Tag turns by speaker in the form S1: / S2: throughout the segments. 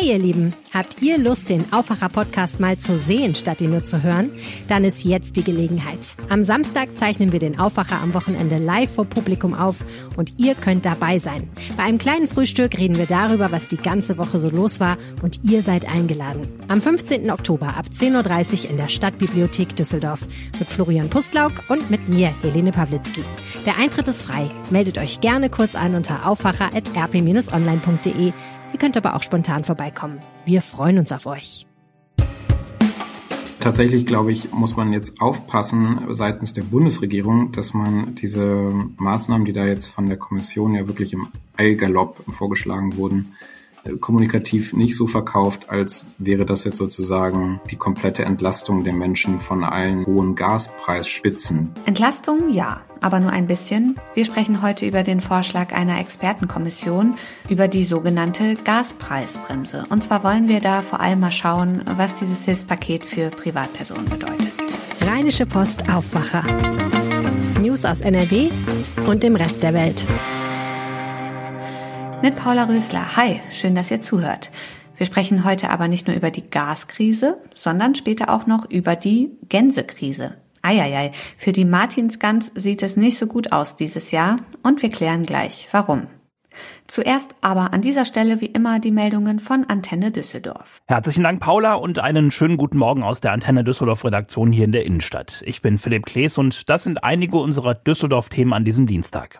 S1: Hey ihr Lieben, habt ihr Lust, den Aufwacher-Podcast mal zu sehen, statt ihn nur zu hören? Dann ist jetzt die Gelegenheit. Am Samstag zeichnen wir den Aufwacher am Wochenende live vor Publikum auf und ihr könnt dabei sein. Bei einem kleinen Frühstück reden wir darüber, was die ganze Woche so los war und ihr seid eingeladen. Am 15. Oktober ab 10.30 Uhr in der Stadtbibliothek Düsseldorf mit Florian Pustlauk und mit mir, Helene Pawlitzki. Der Eintritt ist frei. Meldet euch gerne kurz an unter aufwacher.rp-online.de Ihr könnt aber auch spontan vorbeikommen. Wir freuen uns auf euch.
S2: Tatsächlich, glaube ich, muss man jetzt aufpassen seitens der Bundesregierung, dass man diese Maßnahmen, die da jetzt von der Kommission ja wirklich im Eilgalopp vorgeschlagen wurden, kommunikativ nicht so verkauft, als wäre das jetzt sozusagen die komplette Entlastung der Menschen von allen hohen Gaspreisspitzen.
S3: Entlastung ja, aber nur ein bisschen. Wir sprechen heute über den Vorschlag einer Expertenkommission über die sogenannte Gaspreisbremse. Und zwar wollen wir da vor allem mal schauen, was dieses Hilfspaket für Privatpersonen bedeutet.
S1: Rheinische Post Aufwacher. News aus NRW und dem Rest der Welt
S3: mit Paula Rösler. Hi, schön, dass ihr zuhört. Wir sprechen heute aber nicht nur über die Gaskrise, sondern später auch noch über die Gänsekrise. Eieiei, für die Martinsgans sieht es nicht so gut aus dieses Jahr und wir klären gleich, warum. Zuerst aber an dieser Stelle wie immer die Meldungen von Antenne Düsseldorf.
S4: Herzlichen Dank, Paula, und einen schönen guten Morgen aus der Antenne Düsseldorf Redaktion hier in der Innenstadt. Ich bin Philipp Klees und das sind einige unserer Düsseldorf-Themen an diesem Dienstag.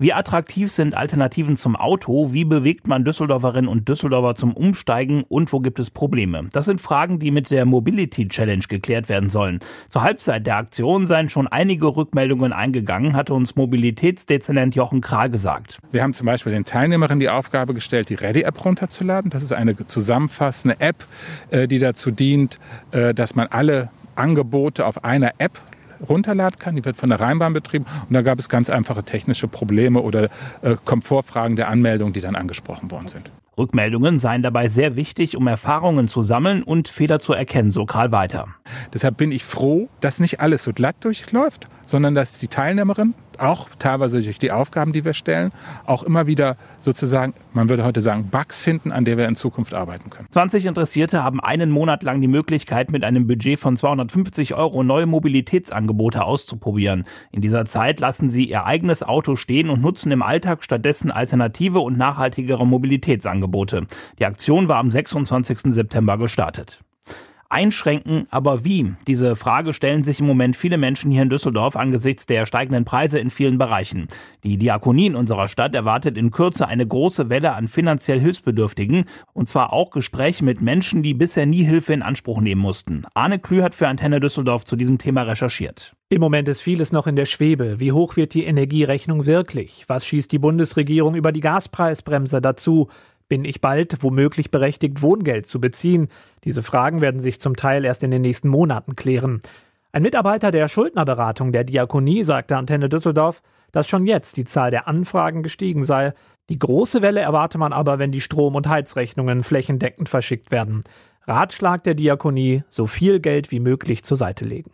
S4: Wie attraktiv sind Alternativen zum Auto? Wie bewegt man Düsseldorferinnen und Düsseldorfer zum Umsteigen? Und wo gibt es Probleme? Das sind Fragen, die mit der Mobility Challenge geklärt werden sollen. Zur Halbzeit der Aktion seien schon einige Rückmeldungen eingegangen, hatte uns Mobilitätsdezernent Jochen Kral gesagt.
S5: Wir haben zum Beispiel den Teilnehmerinnen die Aufgabe gestellt, die Ready-App runterzuladen. Das ist eine zusammenfassende App, äh, die dazu dient, äh, dass man alle Angebote auf einer App runterladen kann. Die wird von der Rheinbahn betrieben. Und da gab es ganz einfache technische Probleme oder äh, Komfortfragen der Anmeldung, die dann angesprochen worden sind.
S4: Rückmeldungen seien dabei sehr wichtig, um Erfahrungen zu sammeln und Fehler zu erkennen, so Karl weiter.
S5: Deshalb bin ich froh, dass nicht alles so glatt durchläuft, sondern dass die Teilnehmerinnen auch teilweise durch die Aufgaben, die wir stellen, auch immer wieder sozusagen, man würde heute sagen, Bugs finden, an der wir in Zukunft arbeiten können.
S4: 20 Interessierte haben einen Monat lang die Möglichkeit, mit einem Budget von 250 Euro neue Mobilitätsangebote auszuprobieren. In dieser Zeit lassen sie ihr eigenes Auto stehen und nutzen im Alltag stattdessen alternative und nachhaltigere Mobilitätsangebote. Die Aktion war am 26. September gestartet. Einschränken, aber wie? Diese Frage stellen sich im Moment viele Menschen hier in Düsseldorf angesichts der steigenden Preise in vielen Bereichen. Die Diakonie in unserer Stadt erwartet in Kürze eine große Welle an finanziell Hilfsbedürftigen und zwar auch Gespräche mit Menschen, die bisher nie Hilfe in Anspruch nehmen mussten. Arne Klü hat für Antenne Düsseldorf zu diesem Thema recherchiert.
S6: Im Moment ist vieles noch in der Schwebe. Wie hoch wird die Energierechnung wirklich? Was schießt die Bundesregierung über die Gaspreisbremse dazu? Bin ich bald womöglich berechtigt, Wohngeld zu beziehen? Diese Fragen werden sich zum Teil erst in den nächsten Monaten klären. Ein Mitarbeiter der Schuldnerberatung der Diakonie sagte Antenne Düsseldorf, dass schon jetzt die Zahl der Anfragen gestiegen sei. Die große Welle erwarte man aber, wenn die Strom- und Heizrechnungen flächendeckend verschickt werden. Ratschlag der Diakonie, so viel Geld wie möglich zur Seite legen.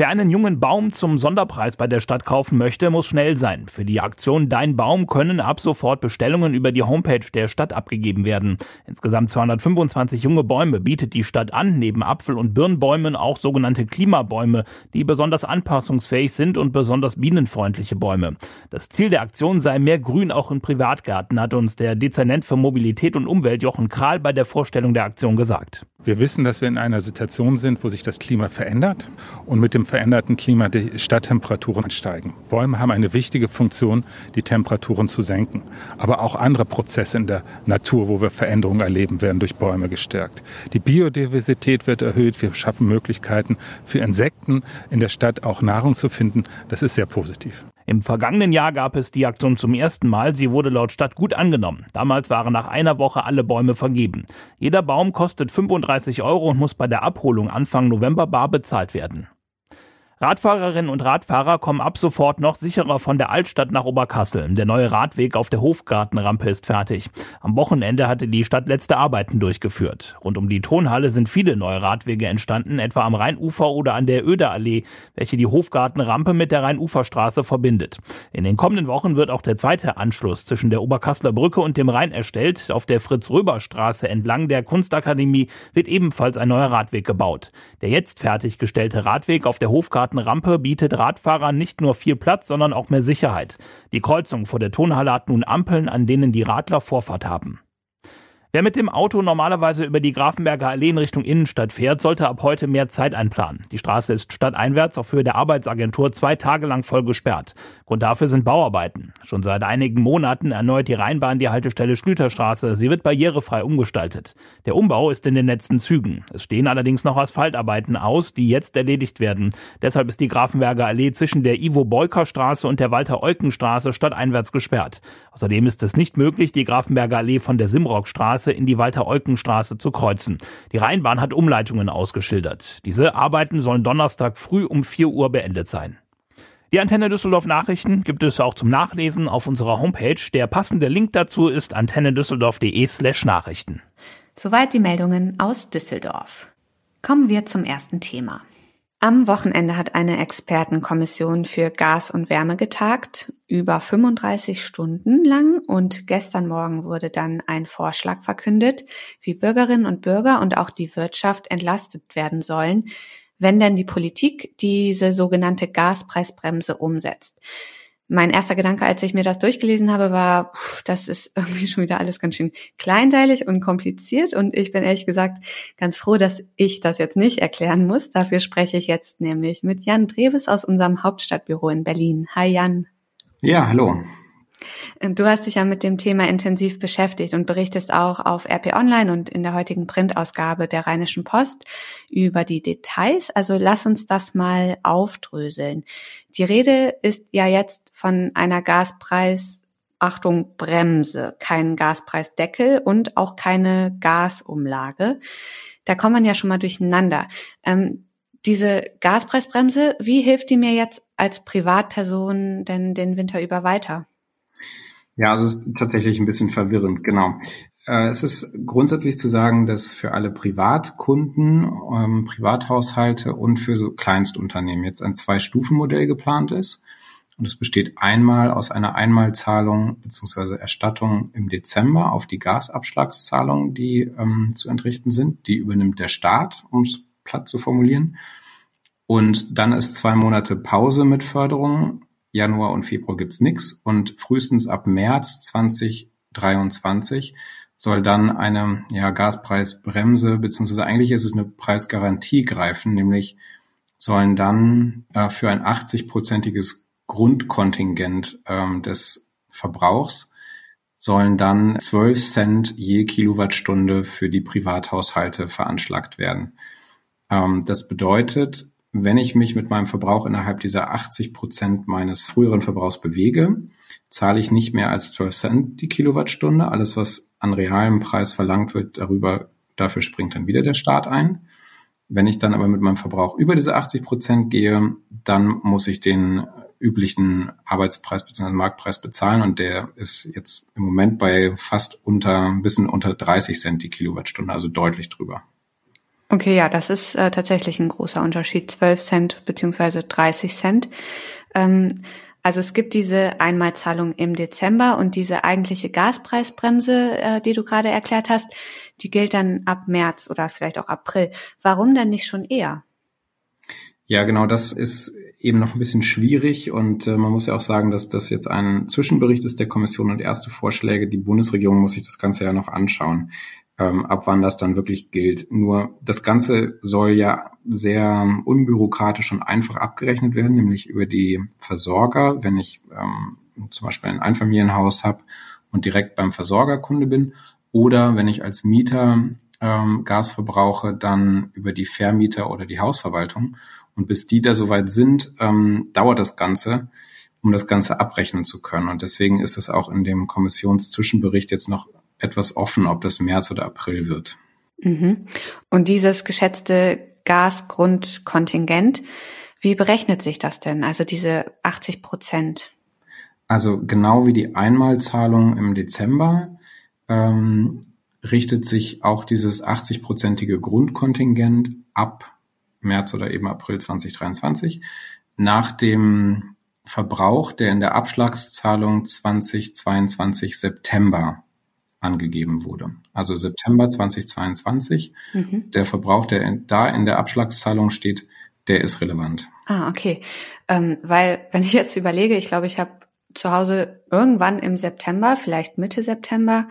S4: Wer einen jungen Baum zum Sonderpreis bei der Stadt kaufen möchte, muss schnell sein. Für die Aktion Dein Baum können ab sofort Bestellungen über die Homepage der Stadt abgegeben werden. Insgesamt 225 junge Bäume bietet die Stadt an, neben Apfel- und Birnbäumen auch sogenannte Klimabäume, die besonders anpassungsfähig sind und besonders bienenfreundliche Bäume. Das Ziel der Aktion sei mehr Grün auch in Privatgärten, hat uns der Dezernent für Mobilität und Umwelt Jochen Kral bei der Vorstellung der Aktion gesagt.
S5: Wir wissen, dass wir in einer Situation sind, wo sich das Klima verändert und mit dem veränderten Klima die Stadttemperaturen steigen. Bäume haben eine wichtige Funktion, die Temperaturen zu senken. Aber auch andere Prozesse in der Natur, wo wir Veränderungen erleben, werden durch Bäume gestärkt. Die Biodiversität wird erhöht. Wir schaffen Möglichkeiten für Insekten in der Stadt auch Nahrung zu finden. Das ist sehr positiv.
S4: Im vergangenen Jahr gab es die Aktion zum ersten Mal. Sie wurde laut Stadt gut angenommen. Damals waren nach einer Woche alle Bäume vergeben. Jeder Baum kostet 35 Euro und muss bei der Abholung Anfang November bar bezahlt werden. Radfahrerinnen und Radfahrer kommen ab sofort noch sicherer von der Altstadt nach Oberkassel. Der neue Radweg auf der Hofgartenrampe ist fertig. Am Wochenende hatte die Stadt letzte Arbeiten durchgeführt. Rund um die Tonhalle sind viele neue Radwege entstanden, etwa am Rheinufer oder an der Öderallee, welche die Hofgartenrampe mit der Rheinuferstraße verbindet. In den kommenden Wochen wird auch der zweite Anschluss zwischen der Oberkasseler Brücke und dem Rhein erstellt. Auf der Fritz-Röber-Straße entlang der Kunstakademie wird ebenfalls ein neuer Radweg gebaut. Der jetzt fertiggestellte Radweg auf der Hofgarten Rampe bietet Radfahrern nicht nur viel Platz, sondern auch mehr Sicherheit. Die Kreuzung vor der Tonhalle hat nun Ampeln, an denen die Radler Vorfahrt haben. Wer mit dem Auto normalerweise über die Grafenberger Allee in Richtung Innenstadt fährt, sollte ab heute mehr Zeit einplanen. Die Straße ist stadteinwärts auf Höhe der Arbeitsagentur zwei Tage lang voll gesperrt. Grund dafür sind Bauarbeiten. Schon seit einigen Monaten erneuert die Rheinbahn die Haltestelle Schlüterstraße. Sie wird barrierefrei umgestaltet. Der Umbau ist in den letzten Zügen. Es stehen allerdings noch Asphaltarbeiten aus, die jetzt erledigt werden. Deshalb ist die Grafenberger Allee zwischen der Ivo-Beuker-Straße und der Walter-Eucken-Straße stadteinwärts gesperrt. Außerdem ist es nicht möglich, die Grafenberger Allee von der Simrockstraße Straße in die Walter-Eucken-Straße zu kreuzen. Die Rheinbahn hat Umleitungen ausgeschildert. Diese Arbeiten sollen Donnerstag früh um 4 Uhr beendet sein. Die Antenne Düsseldorf Nachrichten gibt es auch zum Nachlesen auf unserer Homepage. Der passende Link dazu ist antennedüsseldorf.de slash Nachrichten.
S3: Soweit die Meldungen aus Düsseldorf. Kommen wir zum ersten Thema. Am Wochenende hat eine Expertenkommission für Gas und Wärme getagt, über 35 Stunden lang. Und gestern Morgen wurde dann ein Vorschlag verkündet, wie Bürgerinnen und Bürger und auch die Wirtschaft entlastet werden sollen, wenn denn die Politik diese sogenannte Gaspreisbremse umsetzt mein erster Gedanke, als ich mir das durchgelesen habe, war, pff, das ist irgendwie schon wieder alles ganz schön kleinteilig und kompliziert. Und ich bin ehrlich gesagt ganz froh, dass ich das jetzt nicht erklären muss. Dafür spreche ich jetzt nämlich mit Jan Dreves aus unserem Hauptstadtbüro in Berlin. Hi Jan.
S2: Ja, hallo.
S3: Du hast dich ja mit dem Thema intensiv beschäftigt und berichtest auch auf RP Online und in der heutigen Printausgabe der Rheinischen Post über die Details. Also lass uns das mal aufdröseln. Die Rede ist ja jetzt von einer Gaspreis Achtung, Bremse, keinen Gaspreisdeckel und auch keine Gasumlage. Da kommt man ja schon mal durcheinander. Ähm, diese Gaspreisbremse, wie hilft die mir jetzt als Privatperson denn den Winter über weiter?
S2: Ja, also es ist tatsächlich ein bisschen verwirrend, genau. Äh, es ist grundsätzlich zu sagen, dass für alle Privatkunden, ähm, Privathaushalte und für so Kleinstunternehmen jetzt ein Zwei-Stufen-Modell geplant ist. Und es besteht einmal aus einer Einmalzahlung bzw. Erstattung im Dezember auf die Gasabschlagszahlungen, die ähm, zu entrichten sind. Die übernimmt der Staat, um es platt zu formulieren. Und dann ist zwei Monate Pause mit Förderung Januar und Februar gibt's nix und frühestens ab März 2023 soll dann eine ja, Gaspreisbremse beziehungsweise eigentlich ist es eine Preisgarantie greifen, nämlich sollen dann äh, für ein 80-prozentiges Grundkontingent ähm, des Verbrauchs sollen dann 12 Cent je Kilowattstunde für die Privathaushalte veranschlagt werden. Ähm, das bedeutet, wenn ich mich mit meinem Verbrauch innerhalb dieser 80 Prozent meines früheren Verbrauchs bewege, zahle ich nicht mehr als 12 Cent die Kilowattstunde. Alles, was an realem Preis verlangt wird, darüber, dafür springt dann wieder der Staat ein. Wenn ich dann aber mit meinem Verbrauch über diese 80 Prozent gehe, dann muss ich den üblichen Arbeitspreis bzw. Marktpreis bezahlen und der ist jetzt im Moment bei fast unter, ein bisschen unter 30 Cent die Kilowattstunde, also deutlich drüber.
S3: Okay, ja, das ist äh, tatsächlich ein großer Unterschied, 12 Cent beziehungsweise 30 Cent. Ähm, also es gibt diese Einmalzahlung im Dezember und diese eigentliche Gaspreisbremse, äh, die du gerade erklärt hast, die gilt dann ab März oder vielleicht auch April. Warum denn nicht schon eher?
S2: Ja, genau, das ist eben noch ein bisschen schwierig und äh, man muss ja auch sagen, dass das jetzt ein Zwischenbericht ist der Kommission und erste Vorschläge. Die Bundesregierung muss sich das Ganze ja noch anschauen ähm, ab wann das dann wirklich gilt. Nur das Ganze soll ja sehr unbürokratisch und einfach abgerechnet werden, nämlich über die Versorger, wenn ich ähm, zum Beispiel ein Einfamilienhaus habe und direkt beim Versorger Kunde bin, oder wenn ich als Mieter ähm, Gas verbrauche, dann über die Vermieter oder die Hausverwaltung. Und bis die da soweit sind, ähm, dauert das Ganze, um das Ganze abrechnen zu können. Und deswegen ist es auch in dem Kommissionszwischenbericht jetzt noch etwas offen, ob das März oder April wird.
S3: Mhm. Und dieses geschätzte Gasgrundkontingent, Wie berechnet sich das denn? Also diese 80 Prozent?
S2: Also genau wie die Einmalzahlung im Dezember ähm, richtet sich auch dieses 80-prozentige Grundkontingent ab März oder eben April 2023 nach dem Verbrauch, der in der Abschlagszahlung 2022 September angegeben wurde. Also September 2022. Mhm. Der Verbrauch, der da in der Abschlagszahlung steht, der ist relevant.
S3: Ah, okay. Ähm, weil, wenn ich jetzt überlege, ich glaube, ich habe zu Hause irgendwann im September, vielleicht Mitte September,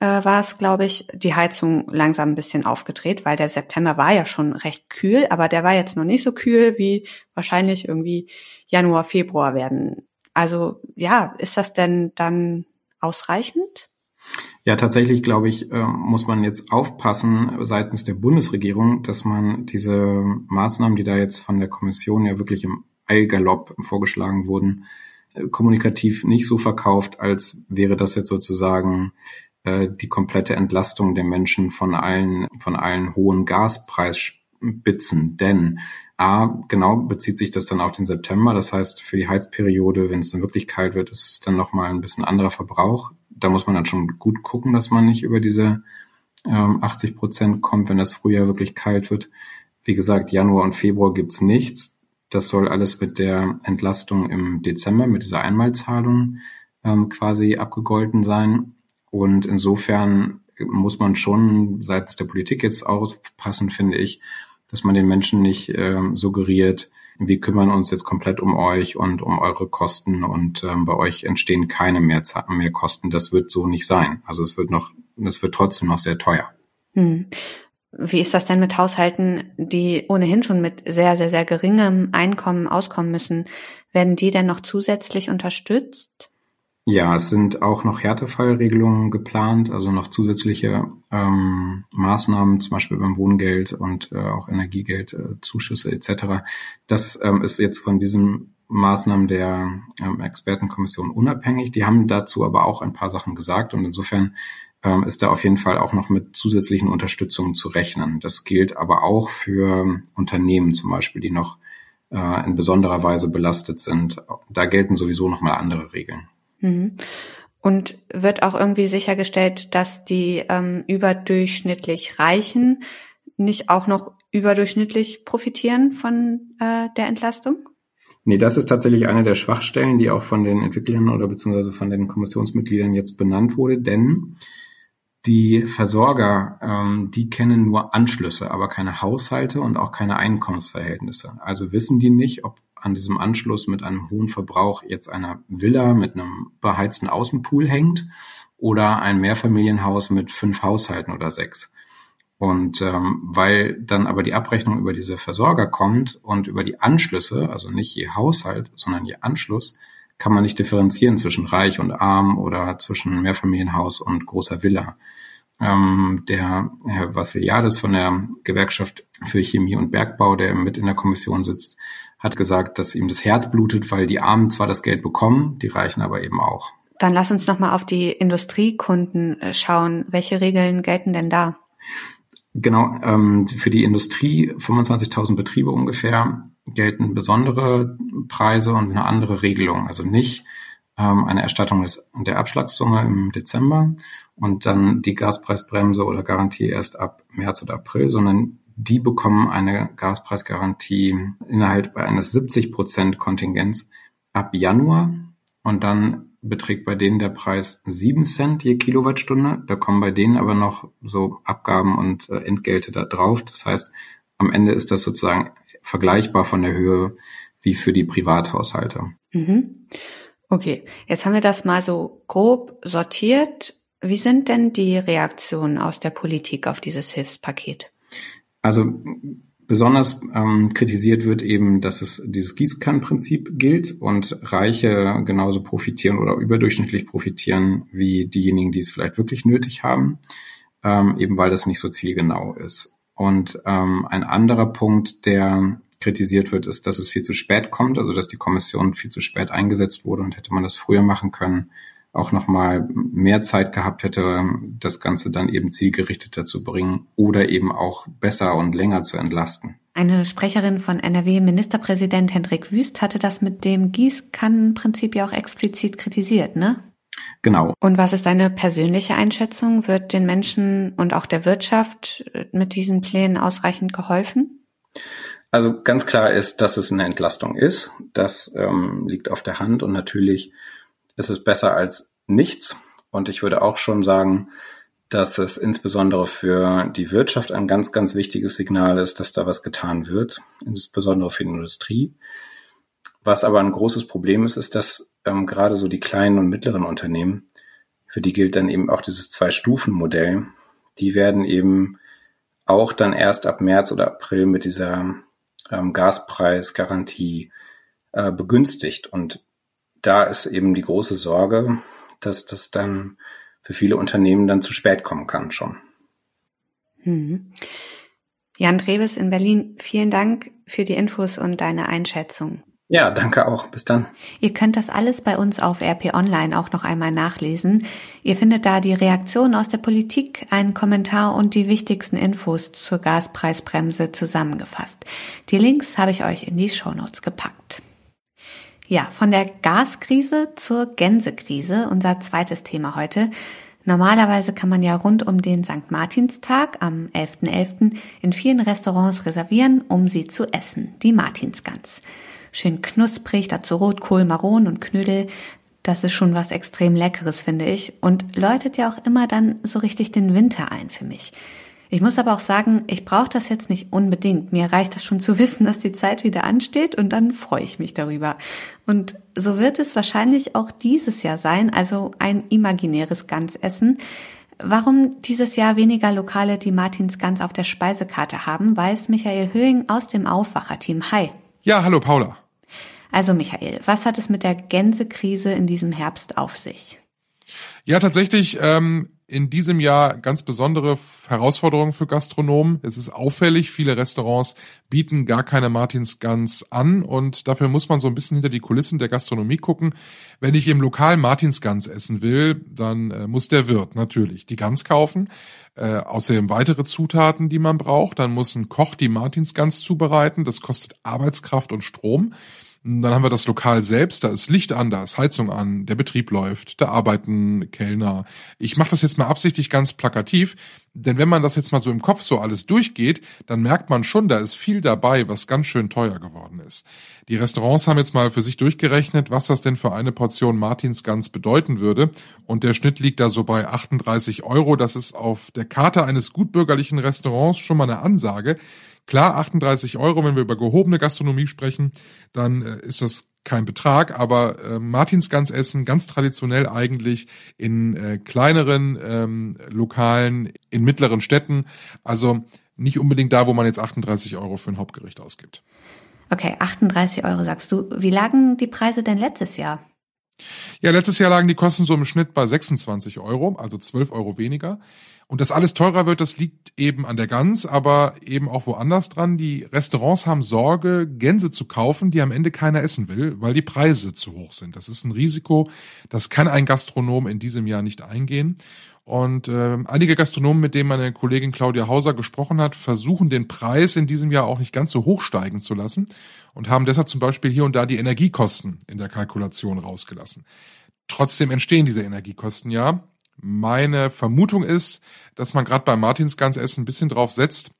S3: äh, war es, glaube ich, die Heizung langsam ein bisschen aufgedreht, weil der September war ja schon recht kühl, aber der war jetzt noch nicht so kühl, wie wahrscheinlich irgendwie Januar, Februar werden. Also ja, ist das denn dann ausreichend?
S2: Ja, tatsächlich glaube ich, äh, muss man jetzt aufpassen seitens der Bundesregierung, dass man diese Maßnahmen, die da jetzt von der Kommission ja wirklich im Eilgalopp vorgeschlagen wurden, äh, kommunikativ nicht so verkauft, als wäre das jetzt sozusagen die komplette Entlastung der Menschen von allen, von allen hohen Gaspreisspitzen. Denn A, genau bezieht sich das dann auf den September. Das heißt, für die Heizperiode, wenn es dann wirklich kalt wird, ist es dann nochmal ein bisschen anderer Verbrauch. Da muss man dann schon gut gucken, dass man nicht über diese ähm, 80 Prozent kommt, wenn das Frühjahr wirklich kalt wird. Wie gesagt, Januar und Februar gibt's nichts. Das soll alles mit der Entlastung im Dezember, mit dieser Einmalzahlung ähm, quasi abgegolten sein. Und insofern muss man schon seitens der Politik jetzt aufpassen, finde ich, dass man den Menschen nicht äh, suggeriert, wir kümmern uns jetzt komplett um euch und um eure Kosten und ähm, bei euch entstehen keine mehr, mehr Kosten. Das wird so nicht sein. Also es wird noch, es wird trotzdem noch sehr teuer.
S3: Hm. Wie ist das denn mit Haushalten, die ohnehin schon mit sehr, sehr, sehr geringem Einkommen auskommen müssen? Werden die denn noch zusätzlich unterstützt?
S2: Ja, es sind auch noch Härtefallregelungen geplant, also noch zusätzliche ähm, Maßnahmen, zum Beispiel beim Wohngeld und äh, auch Energiegeld, äh, Zuschüsse etc. Das ähm, ist jetzt von diesen Maßnahmen der ähm, Expertenkommission unabhängig. Die haben dazu aber auch ein paar Sachen gesagt und insofern ähm, ist da auf jeden Fall auch noch mit zusätzlichen Unterstützungen zu rechnen. Das gilt aber auch für Unternehmen zum Beispiel, die noch äh, in besonderer Weise belastet sind. Da gelten sowieso nochmal andere Regeln.
S3: Mhm. Und wird auch irgendwie sichergestellt, dass die ähm, überdurchschnittlich Reichen nicht auch noch überdurchschnittlich profitieren von äh, der Entlastung?
S2: Nee, das ist tatsächlich eine der Schwachstellen, die auch von den Entwicklern oder beziehungsweise von den Kommissionsmitgliedern jetzt benannt wurde, denn die Versorger, ähm, die kennen nur Anschlüsse, aber keine Haushalte und auch keine Einkommensverhältnisse. Also wissen die nicht, ob an diesem Anschluss mit einem hohen Verbrauch jetzt eine Villa mit einem beheizten Außenpool hängt oder ein Mehrfamilienhaus mit fünf Haushalten oder sechs. Und ähm, weil dann aber die Abrechnung über diese Versorger kommt und über die Anschlüsse, also nicht je Haushalt, sondern je Anschluss, kann man nicht differenzieren zwischen reich und arm oder zwischen Mehrfamilienhaus und großer Villa. Ähm, der Herr Vassiliadis von der Gewerkschaft für Chemie und Bergbau, der mit in der Kommission sitzt, hat gesagt, dass ihm das Herz blutet, weil die Armen zwar das Geld bekommen, die Reichen aber eben auch.
S3: Dann lass uns nochmal auf die Industriekunden äh, schauen. Welche Regeln gelten denn da?
S2: Genau, ähm, für die Industrie 25.000 Betriebe ungefähr gelten besondere Preise und eine andere Regelung. Also nicht ähm, eine Erstattung des, der Abschlagssumme im Dezember und dann die Gaspreisbremse oder Garantie erst ab März oder April, sondern die bekommen eine Gaspreisgarantie innerhalb eines 70 Prozent Kontingents ab Januar und dann beträgt bei denen der Preis 7 Cent je Kilowattstunde. Da kommen bei denen aber noch so Abgaben und äh, Entgelte da drauf. Das heißt, am Ende ist das sozusagen vergleichbar von der Höhe wie für die Privathaushalte.
S3: Mhm. Okay, jetzt haben wir das mal so grob sortiert. Wie sind denn die Reaktionen aus der Politik auf dieses Hilfspaket?
S2: Also besonders ähm, kritisiert wird eben, dass es dieses Gießkannenprinzip gilt und Reiche genauso profitieren oder überdurchschnittlich profitieren wie diejenigen, die es vielleicht wirklich nötig haben, ähm, eben weil das nicht so zielgenau ist. Und ähm, ein anderer Punkt, der kritisiert wird, ist, dass es viel zu spät kommt, also dass die Kommission viel zu spät eingesetzt wurde und hätte man das früher machen können, auch nochmal mehr Zeit gehabt hätte, das Ganze dann eben zielgerichteter zu bringen oder eben auch besser und länger zu entlasten.
S3: Eine Sprecherin von NRW-Ministerpräsident Hendrik Wüst hatte das mit dem Gießkannenprinzip ja auch explizit kritisiert, ne?
S2: Genau.
S3: Und was ist deine persönliche Einschätzung? Wird den Menschen und auch der Wirtschaft mit diesen Plänen ausreichend geholfen?
S2: Also ganz klar ist, dass es eine Entlastung ist. Das ähm, liegt auf der Hand und natürlich ist es besser als nichts. Und ich würde auch schon sagen, dass es insbesondere für die Wirtschaft ein ganz, ganz wichtiges Signal ist, dass da was getan wird, insbesondere für die Industrie. Was aber ein großes Problem ist, ist, dass ähm, gerade so die kleinen und mittleren Unternehmen, für die gilt dann eben auch dieses Zwei-Stufen-Modell, die werden eben auch dann erst ab März oder April mit dieser ähm, Gaspreisgarantie äh, begünstigt. Und da ist eben die große Sorge, dass das dann für viele Unternehmen dann zu spät kommen kann schon.
S3: Hm. Jan Treves in Berlin, vielen Dank für die Infos und deine Einschätzung.
S2: Ja, danke auch. Bis dann.
S3: Ihr könnt das alles bei uns auf RP Online auch noch einmal nachlesen. Ihr findet da die Reaktion aus der Politik, einen Kommentar und die wichtigsten Infos zur Gaspreisbremse zusammengefasst. Die Links habe ich euch in die Shownotes gepackt. Ja, von der Gaskrise zur Gänsekrise, unser zweites Thema heute. Normalerweise kann man ja rund um den St. Martinstag am 11.11. .11. in vielen Restaurants reservieren, um sie zu essen, die Martinsgans. Schön knusprig, dazu Rotkohl, Maron und Knödel. Das ist schon was extrem Leckeres, finde ich. Und läutet ja auch immer dann so richtig den Winter ein für mich. Ich muss aber auch sagen, ich brauche das jetzt nicht unbedingt. Mir reicht das schon zu wissen, dass die Zeit wieder ansteht und dann freue ich mich darüber. Und so wird es wahrscheinlich auch dieses Jahr sein, also ein imaginäres Gansessen. Warum dieses Jahr weniger Lokale die Martins Gans auf der Speisekarte haben, weiß Michael Höhing aus dem Aufwacherteam. Hi.
S7: Ja, hallo Paula.
S3: Also Michael, was hat es mit der Gänsekrise in diesem Herbst auf sich?
S7: Ja, tatsächlich ähm, in diesem Jahr ganz besondere Herausforderungen für Gastronomen. Es ist auffällig, viele Restaurants bieten gar keine Martinsgans an und dafür muss man so ein bisschen hinter die Kulissen der Gastronomie gucken. Wenn ich im Lokal Martinsgans essen will, dann äh, muss der Wirt natürlich die Gans kaufen. Äh, außerdem weitere Zutaten, die man braucht. Dann muss ein Koch die Martinsgans zubereiten. Das kostet Arbeitskraft und Strom. Dann haben wir das Lokal selbst, da ist Licht an, da ist Heizung an, der Betrieb läuft, da arbeiten Kellner. Ich mache das jetzt mal absichtlich ganz plakativ, denn wenn man das jetzt mal so im Kopf so alles durchgeht, dann merkt man schon, da ist viel dabei, was ganz schön teuer geworden ist. Die Restaurants haben jetzt mal für sich durchgerechnet, was das denn für eine Portion Martinsgans bedeuten würde. Und der Schnitt liegt da so bei 38 Euro. Das ist auf der Karte eines gutbürgerlichen Restaurants schon mal eine Ansage. Klar, 38 Euro, wenn wir über gehobene Gastronomie sprechen, dann äh, ist das kein Betrag, aber äh, Martinsgans essen ganz traditionell eigentlich in äh, kleineren ähm, Lokalen, in mittleren Städten, also nicht unbedingt da, wo man jetzt 38 Euro für ein Hauptgericht ausgibt.
S3: Okay, 38 Euro sagst du. Wie lagen die Preise denn letztes Jahr?
S7: Ja, letztes Jahr lagen die Kosten so im Schnitt bei 26 Euro, also 12 Euro weniger. Und dass alles teurer wird, das liegt eben an der Gans, aber eben auch woanders dran. Die Restaurants haben Sorge, Gänse zu kaufen, die am Ende keiner essen will, weil die Preise zu hoch sind. Das ist ein Risiko, das kann ein Gastronom in diesem Jahr nicht eingehen. Und äh, einige Gastronomen, mit denen meine Kollegin Claudia Hauser gesprochen hat, versuchen den Preis in diesem Jahr auch nicht ganz so hoch steigen zu lassen und haben deshalb zum Beispiel hier und da die Energiekosten in der Kalkulation rausgelassen. Trotzdem entstehen diese Energiekosten ja. Meine Vermutung ist, dass man gerade beim Martinsgansessen ein bisschen drauf setzt,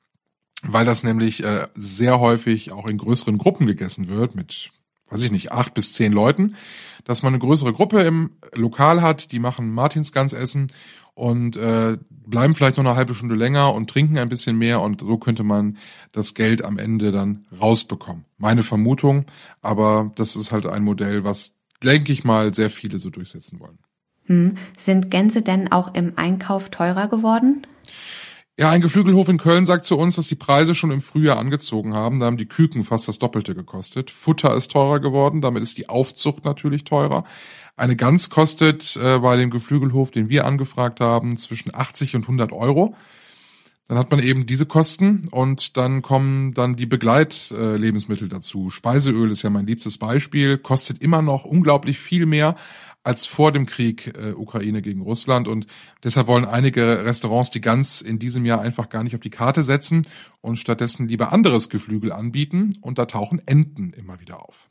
S7: weil das nämlich äh, sehr häufig auch in größeren Gruppen gegessen wird, mit, weiß ich nicht, acht bis zehn Leuten, dass man eine größere Gruppe im Lokal hat, die machen Martinsgansessen und äh, bleiben vielleicht noch eine halbe Stunde länger und trinken ein bisschen mehr und so könnte man das Geld am Ende dann rausbekommen. Meine Vermutung, aber das ist halt ein Modell, was, denke ich mal, sehr viele so durchsetzen wollen.
S3: Hm. Sind Gänse denn auch im Einkauf teurer geworden?
S7: Ja, ein Geflügelhof in Köln sagt zu uns, dass die Preise schon im Frühjahr angezogen haben. Da haben die Küken fast das Doppelte gekostet. Futter ist teurer geworden, damit ist die Aufzucht natürlich teurer. Eine Gans kostet äh, bei dem Geflügelhof, den wir angefragt haben, zwischen 80 und 100 Euro. dann hat man eben diese Kosten und dann kommen dann die Begleitlebensmittel dazu. Speiseöl ist ja mein liebstes Beispiel, kostet immer noch unglaublich viel mehr als vor dem Krieg äh, Ukraine gegen Russland. Und deshalb wollen einige Restaurants die Gans in diesem Jahr einfach gar nicht auf die Karte setzen und stattdessen lieber anderes Geflügel anbieten. Und da tauchen Enten immer wieder auf.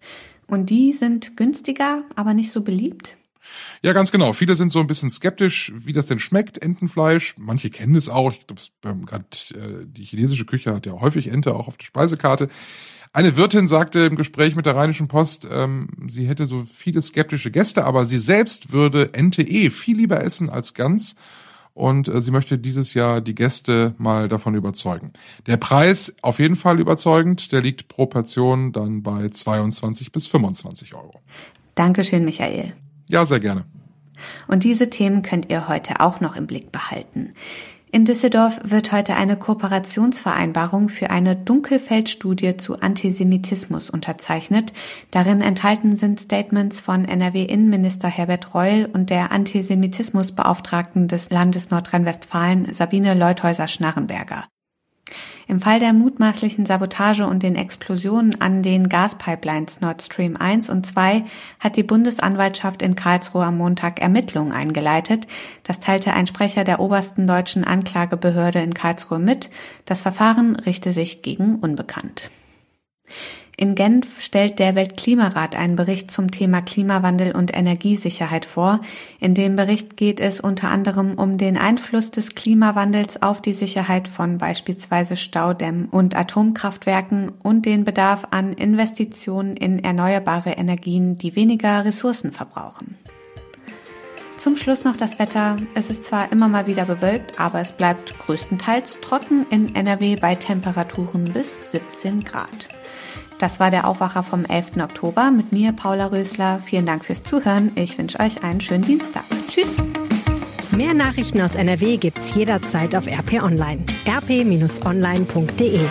S3: Und die sind günstiger, aber nicht so beliebt?
S7: Ja, ganz genau. Viele sind so ein bisschen skeptisch, wie das denn schmeckt, Entenfleisch. Manche kennen es auch. Ich glaube, gerade äh, die chinesische Küche hat ja häufig Ente auch auf der Speisekarte. Eine Wirtin sagte im Gespräch mit der Rheinischen Post, ähm, sie hätte so viele skeptische Gäste, aber sie selbst würde Ente eh viel lieber essen als Gans. Und äh, sie möchte dieses Jahr die Gäste mal davon überzeugen. Der Preis auf jeden Fall überzeugend. Der liegt pro Portion dann bei 22 bis 25 Euro.
S3: Dankeschön, Michael.
S7: Ja, sehr gerne.
S3: Und diese Themen könnt ihr heute auch noch im Blick behalten. In Düsseldorf wird heute eine Kooperationsvereinbarung für eine Dunkelfeldstudie zu Antisemitismus unterzeichnet. Darin enthalten sind Statements von NRW-Innenminister Herbert Reul und der Antisemitismusbeauftragten des Landes Nordrhein-Westfalen Sabine Leuthäuser-Schnarrenberger. Im Fall der mutmaßlichen Sabotage und den Explosionen an den Gaspipelines Nord Stream 1 und 2 hat die Bundesanwaltschaft in Karlsruhe am Montag Ermittlungen eingeleitet. Das teilte ein Sprecher der obersten deutschen Anklagebehörde in Karlsruhe mit. Das Verfahren richte sich gegen Unbekannt. In Genf stellt der Weltklimarat einen Bericht zum Thema Klimawandel und Energiesicherheit vor. In dem Bericht geht es unter anderem um den Einfluss des Klimawandels auf die Sicherheit von beispielsweise Staudämmen und Atomkraftwerken und den Bedarf an Investitionen in erneuerbare Energien, die weniger Ressourcen verbrauchen. Zum Schluss noch das Wetter. Es ist zwar immer mal wieder bewölkt, aber es bleibt größtenteils trocken in NRW bei Temperaturen bis 17 Grad. Das war der Aufwacher vom 11. Oktober mit mir, Paula Rösler. Vielen Dank fürs Zuhören. Ich wünsche euch einen schönen Dienstag. Tschüss.
S1: Mehr Nachrichten aus NRW gibt's jederzeit auf RP Online. rp-online.de